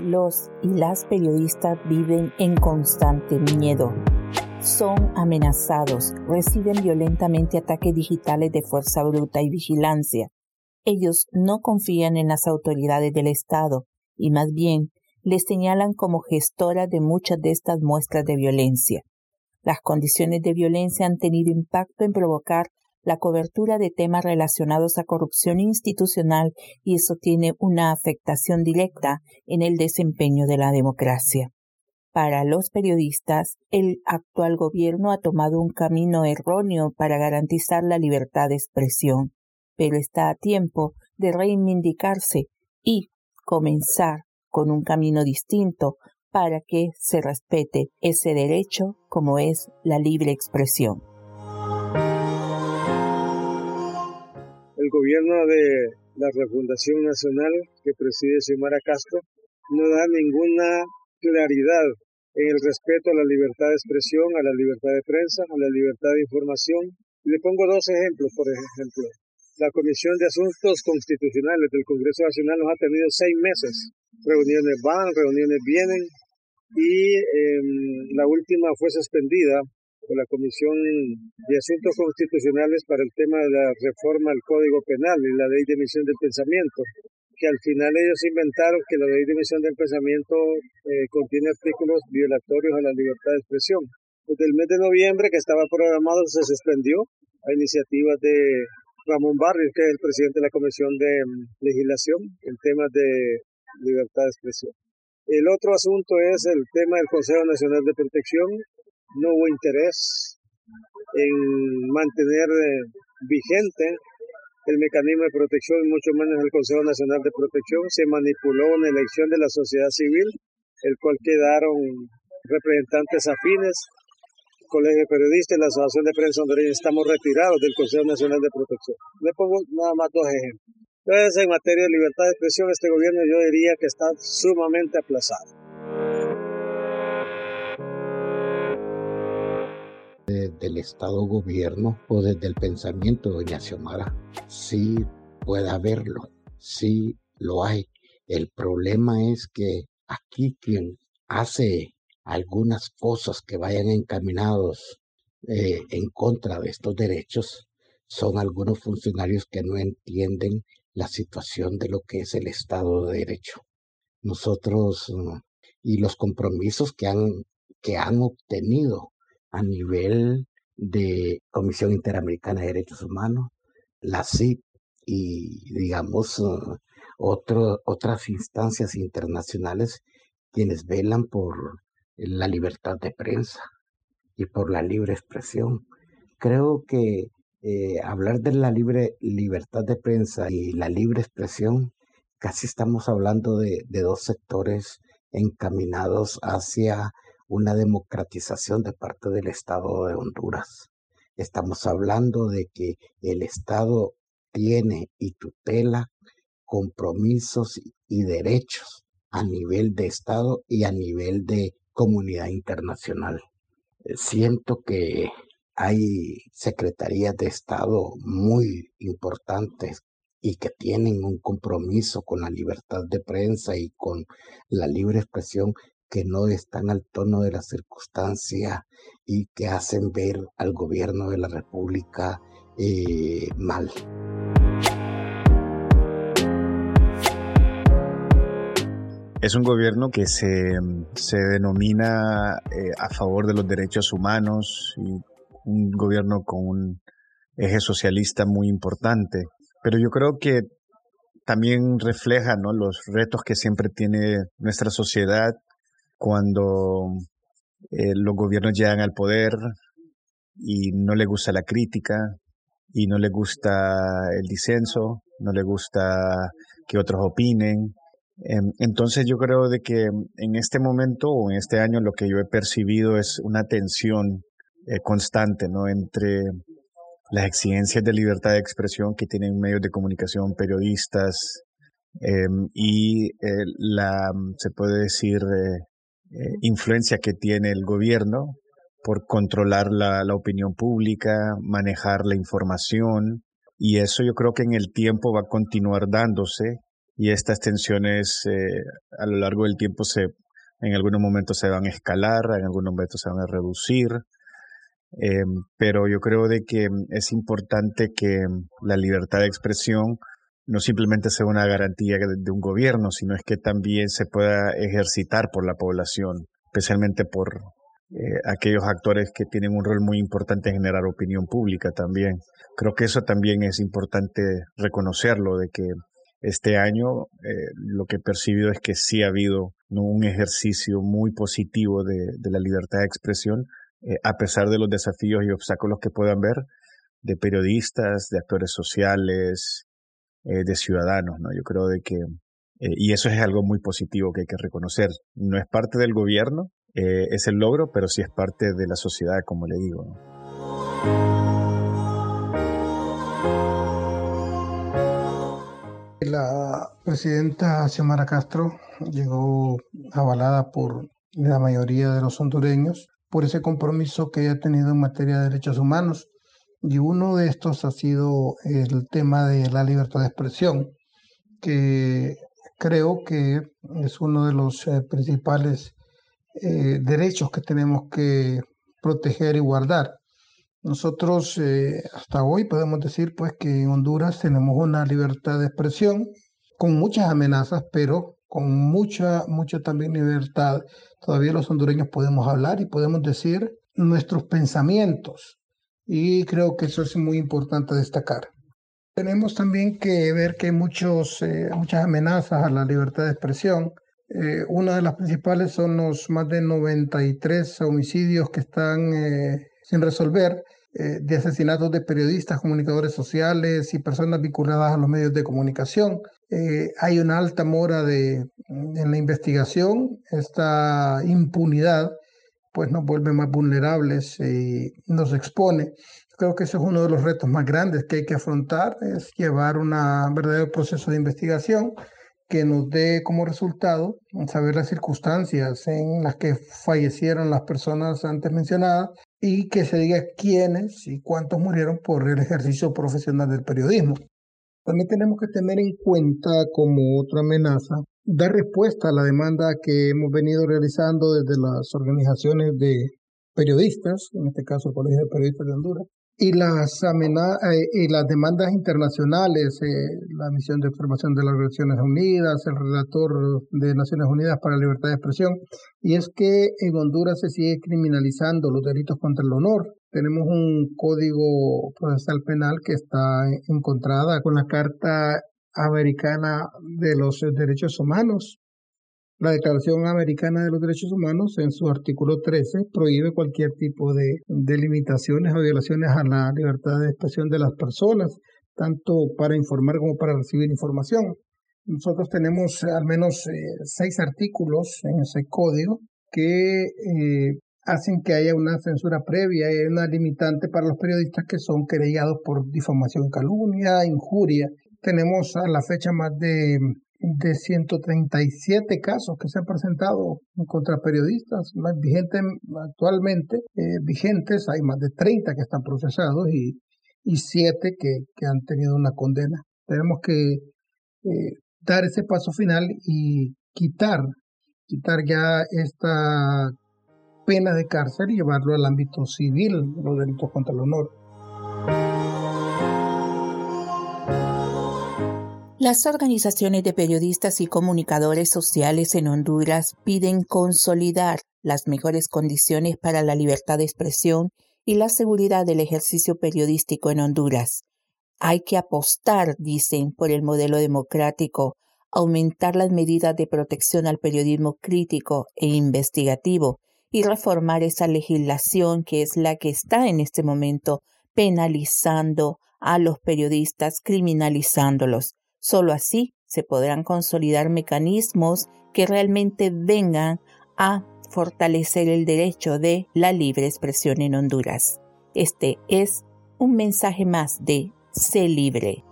los y las periodistas viven en constante miedo. Son amenazados, reciben violentamente ataques digitales de fuerza bruta y vigilancia. Ellos no confían en las autoridades del Estado y más bien les señalan como gestora de muchas de estas muestras de violencia. Las condiciones de violencia han tenido impacto en provocar la cobertura de temas relacionados a corrupción institucional y eso tiene una afectación directa en el desempeño de la democracia. Para los periodistas, el actual gobierno ha tomado un camino erróneo para garantizar la libertad de expresión, pero está a tiempo de reivindicarse y comenzar con un camino distinto para que se respete ese derecho como es la libre expresión. Gobierno de la Refundación Nacional que preside Xiomara Castro no da ninguna claridad en el respeto a la libertad de expresión, a la libertad de prensa, a la libertad de información. Le pongo dos ejemplos, por ejemplo. La Comisión de Asuntos Constitucionales del Congreso Nacional nos ha tenido seis meses. Reuniones van, reuniones vienen y em, la última fue suspendida la Comisión de Asuntos Constitucionales para el tema de la reforma al Código Penal y la Ley de Emisión del Pensamiento, que al final ellos inventaron que la Ley de Emisión del Pensamiento eh, contiene artículos violatorios a la libertad de expresión. Desde el mes de noviembre, que estaba programado, se suspendió a iniciativa de Ramón Barrios, que es el presidente de la Comisión de mm, Legislación, en temas de libertad de expresión. El otro asunto es el tema del Consejo Nacional de Protección, no hubo interés en mantener eh, vigente el mecanismo de protección, mucho menos el Consejo Nacional de Protección. Se manipuló una elección de la sociedad civil, el cual quedaron representantes afines, Colegio de Periodistas y la Asociación de Prensa Hondureña. Estamos retirados del Consejo Nacional de Protección. Le pongo nada más dos ejemplos. Entonces, en materia de libertad de expresión, este gobierno yo diría que está sumamente aplazado. Del Estado gobierno o desde el pensamiento doña Xiomara. Sí puede haberlo, sí lo hay. El problema es que aquí quien hace algunas cosas que vayan encaminados eh, en contra de estos derechos son algunos funcionarios que no entienden la situación de lo que es el Estado de Derecho. Nosotros mm, y los compromisos que han, que han obtenido a nivel de Comisión Interamericana de Derechos Humanos, la CIP y, digamos, uh, otras instancias internacionales quienes velan por la libertad de prensa y por la libre expresión. Creo que eh, hablar de la libre libertad de prensa y la libre expresión, casi estamos hablando de dos sectores encaminados hacia una democratización de parte del Estado de Honduras. Estamos hablando de que el Estado tiene y tutela compromisos y derechos a nivel de Estado y a nivel de comunidad internacional. Eh, siento que hay secretarías de Estado muy importantes y que tienen un compromiso con la libertad de prensa y con la libre expresión que no están al tono de la circunstancia y que hacen ver al gobierno de la República eh, mal. Es un gobierno que se, se denomina eh, a favor de los derechos humanos y un gobierno con un eje socialista muy importante. Pero yo creo que también refleja los retos que siempre tiene nuestra sociedad cuando eh, los gobiernos llegan al poder y no le gusta la crítica y no le gusta el disenso, no le gusta que otros opinen. Em, entonces yo creo de que en este momento o en este año lo que yo he percibido es una tensión eh, constante ¿no? entre las exigencias de libertad de expresión que tienen medios de comunicación, periodistas, em, y eh, la, se puede decir, eh, influencia que tiene el gobierno por controlar la, la opinión pública, manejar la información, y eso yo creo que en el tiempo va a continuar dándose y estas tensiones eh, a lo largo del tiempo se, en algunos momentos se van a escalar, en algunos momentos se van a reducir, eh, pero yo creo de que es importante que la libertad de expresión no simplemente sea una garantía de un gobierno, sino es que también se pueda ejercitar por la población, especialmente por eh, aquellos actores que tienen un rol muy importante en generar opinión pública también. Creo que eso también es importante reconocerlo, de que este año eh, lo que he percibido es que sí ha habido un ejercicio muy positivo de, la libertad de expresión, eh, a pesar de los desafíos y obstáculos que puedan ver de periodistas, de actores sociales, de ciudadanos. ¿no? Yo creo de que, y eso es algo muy positivo que hay que reconocer. No es parte del gobierno, eh, es el logro, pero sí es parte de la sociedad, como le digo. La presidenta Xiomara Castro llegó avalada por la mayoría de los hondureños por ese compromiso que ella ha tenido en materia de derechos humanos. Y uno de estos ha sido el tema de la libertad de expresión, que creo que es uno de los eh, principales eh, derechos que tenemos que proteger y guardar. Nosotros eh, hasta hoy podemos decir pues que en Honduras tenemos una libertad de expresión con muchas amenazas, pero con mucha, mucha también libertad. Todavía los hondureños podemos hablar y podemos decir nuestros pensamientos. Y creo que eso es muy importante destacar. Tenemos también que ver que hay muchos, eh, muchas amenazas a la libertad de expresión eh, una de las principales son los más de 93 homicidios que están eh, sin resolver de asesinatos de periodistas, comunicadores sociales y personas vinculadas a los medios de comunicación. hay una alta mora de, en la investigación. Esta impunidad pues nos vuelve más vulnerables y nos expone. Creo que ese es uno de los retos más grandes que hay que afrontar, es llevar un verdadero proceso de investigación que nos dé como resultado saber las circunstancias en las que fallecieron las personas antes mencionadas y que se diga quiénes y cuántos murieron por el ejercicio profesional del periodismo. También tenemos que tener en cuenta como otra amenaza dar respuesta a la demanda que hemos venido realizando desde las organizaciones de periodistas, en este caso el Colegio de Periodistas de Honduras, y las, eh, y las demandas internacionales, eh, la misión de observación de las Naciones Unidas, el relator de Naciones Unidas para la Libertad de Expresión, y es que en Honduras se sigue criminalizando los delitos contra el honor. Tenemos un código procesal penal que está encontrada con la Carta Americana de los Derechos Humanos, la Declaración Americana de los Derechos Humanos, en su artículo 13, prohíbe cualquier tipo de, limitaciones o violaciones a la libertad de expresión de las personas, tanto para informar como para recibir información. Nosotros tenemos al menos eh, seis artículos en ese código que eh, hacen que haya una censura previa y una limitante para los periodistas que son querellados por difamación, calumnia, injuria. Tenemos a la fecha más de de 137 casos que se han presentado contra periodistas más vigentes actualmente eh, vigentes hay más de 30 que están procesados y, y 7 que, que, han tenido una condena tenemos que eh, dar ese paso final y quitar quitar ya esta pena de cárcel y llevarlo al ámbito civil los delitos contra el honor Las organizaciones de periodistas y comunicadores sociales en Honduras piden consolidar las mejores condiciones para la libertad de expresión y la seguridad del ejercicio periodístico en Honduras. Hay que apostar, dicen, por el modelo democrático, aumentar las medidas de protección al periodismo crítico e investigativo y reformar esa legislación que es la que está en este momento penalizando a los periodistas, criminalizándolos. Solo así se podrán consolidar mecanismos que realmente vengan a fortalecer el derecho de la libre expresión en Honduras. Este es un mensaje más de Sé libre.